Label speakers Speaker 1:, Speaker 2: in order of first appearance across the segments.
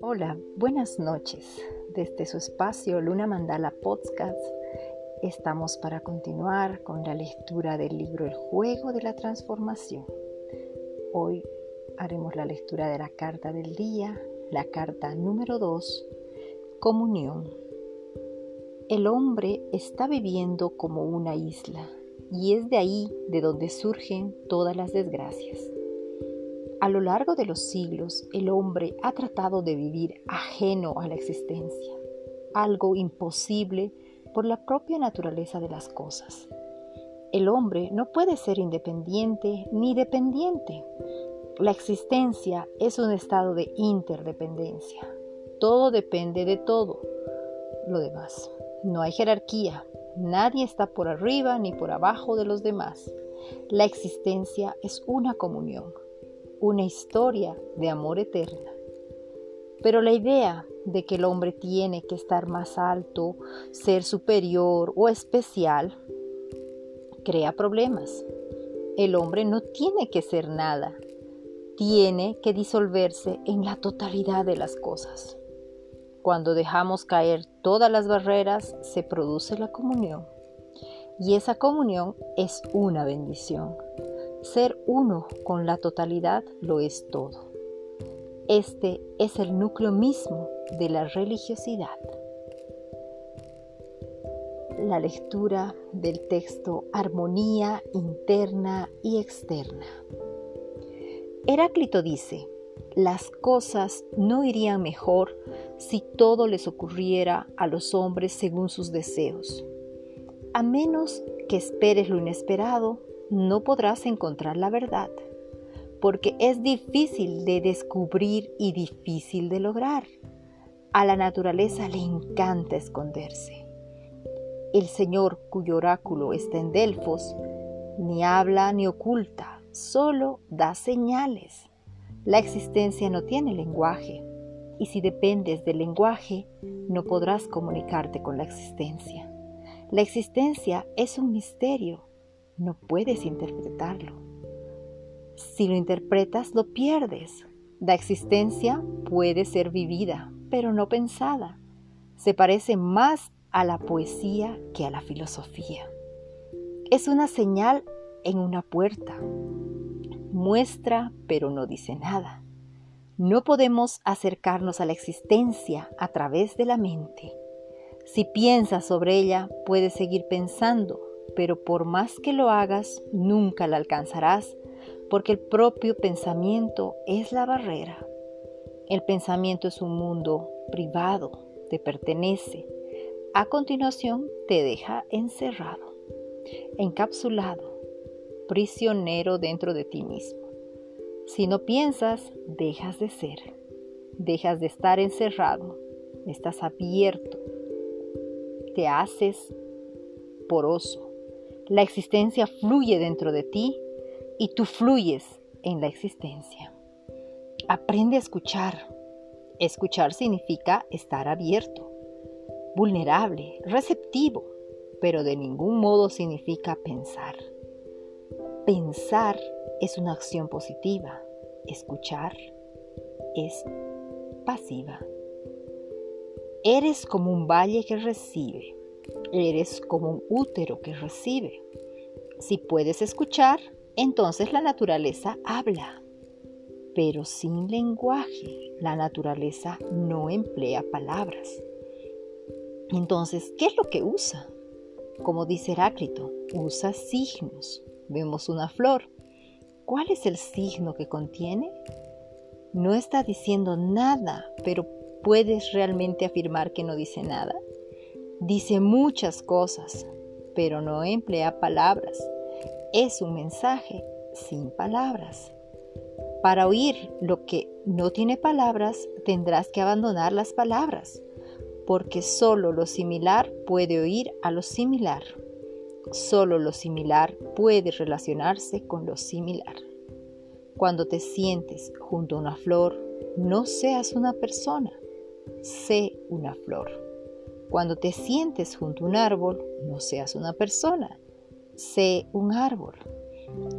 Speaker 1: Hola, buenas noches. Desde su espacio Luna Mandala Podcast estamos para continuar con la lectura del libro El juego de la transformación. Hoy haremos la lectura de la carta del día, la carta número 2, Comunión. El hombre está viviendo como una isla y es de ahí de donde surgen todas las desgracias. A lo largo de los siglos, el hombre ha tratado de vivir ajeno a la existencia, algo imposible por la propia naturaleza de las cosas. El hombre no puede ser independiente ni dependiente. La existencia es un estado de interdependencia. Todo depende de todo lo demás. No hay jerarquía. Nadie está por arriba ni por abajo de los demás. La existencia es una comunión una historia de amor eterna. Pero la idea de que el hombre tiene que estar más alto, ser superior o especial, crea problemas. El hombre no tiene que ser nada, tiene que disolverse en la totalidad de las cosas. Cuando dejamos caer todas las barreras, se produce la comunión. Y esa comunión es una bendición. Ser uno con la totalidad lo es todo. Este es el núcleo mismo de la religiosidad. La lectura del texto Armonía interna y externa. Heráclito dice, las cosas no irían mejor si todo les ocurriera a los hombres según sus deseos. A menos que esperes lo inesperado, no podrás encontrar la verdad, porque es difícil de descubrir y difícil de lograr. A la naturaleza le encanta esconderse. El Señor, cuyo oráculo está en Delfos, ni habla ni oculta, solo da señales. La existencia no tiene lenguaje, y si dependes del lenguaje, no podrás comunicarte con la existencia. La existencia es un misterio no puedes interpretarlo. Si lo interpretas, lo pierdes. La existencia puede ser vivida, pero no pensada. Se parece más a la poesía que a la filosofía. Es una señal en una puerta. Muestra, pero no dice nada. No podemos acercarnos a la existencia a través de la mente. Si piensas sobre ella, puedes seguir pensando, pero por más que lo hagas, nunca la alcanzarás, porque el propio pensamiento es la barrera. El pensamiento es un mundo privado, te pertenece. A continuación te deja encerrado, encapsulado, prisionero dentro de ti mismo. Si no piensas, dejas de ser, dejas de estar encerrado, estás abierto, te haces poroso, la existencia fluye dentro de ti y tú fluyes en la existencia. Aprende a escuchar. Escuchar significa estar abierto, vulnerable, receptivo, pero de ningún modo significa pensar. Pensar es una acción positiva. Escuchar es pasiva. Eres como un valle que recibe Eres como un útero que recibe. Si puedes escuchar, entonces la naturaleza habla. Pero sin lenguaje, la naturaleza no emplea palabras. Entonces, ¿qué es lo que usa? Como dice Heráclito, usa signos. Vemos una flor. ¿Cuál es el signo que contiene? No está diciendo nada, pero ¿puedes realmente afirmar que no dice nada? Dice muchas cosas, pero no emplea palabras. Es un mensaje sin palabras. Para oír lo que no tiene palabras, tendrás que abandonar las palabras, porque solo lo similar puede oír a lo similar. Solo lo similar puede relacionarse con lo similar. Cuando te sientes junto a una flor, no seas una persona, sé una flor. Cuando te sientes junto a un árbol, no seas una persona, sé un árbol.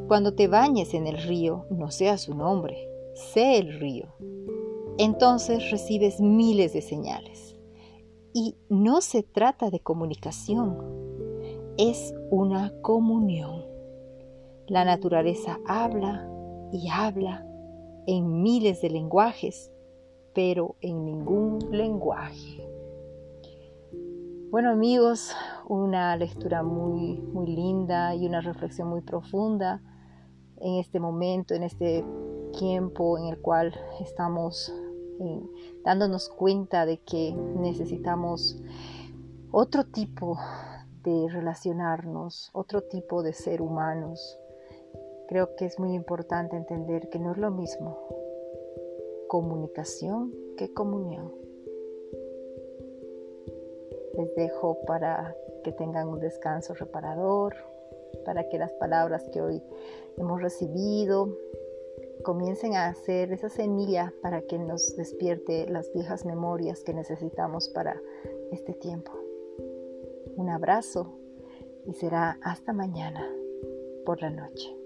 Speaker 1: Cuando te bañes en el río, no seas su nombre, sé el río. Entonces recibes miles de señales. Y no se trata de comunicación, es una comunión. La naturaleza habla y habla en miles de lenguajes, pero en ningún lenguaje. Bueno amigos, una lectura muy, muy linda y una reflexión muy profunda en este momento, en este tiempo en el cual estamos eh, dándonos cuenta de que necesitamos otro tipo de relacionarnos, otro tipo de ser humanos. Creo que es muy importante entender que no es lo mismo comunicación que comunión les dejo para que tengan un descanso reparador, para que las palabras que hoy hemos recibido comiencen a hacer esa semilla para que nos despierte las viejas memorias que necesitamos para este tiempo. Un abrazo y será hasta mañana por la noche.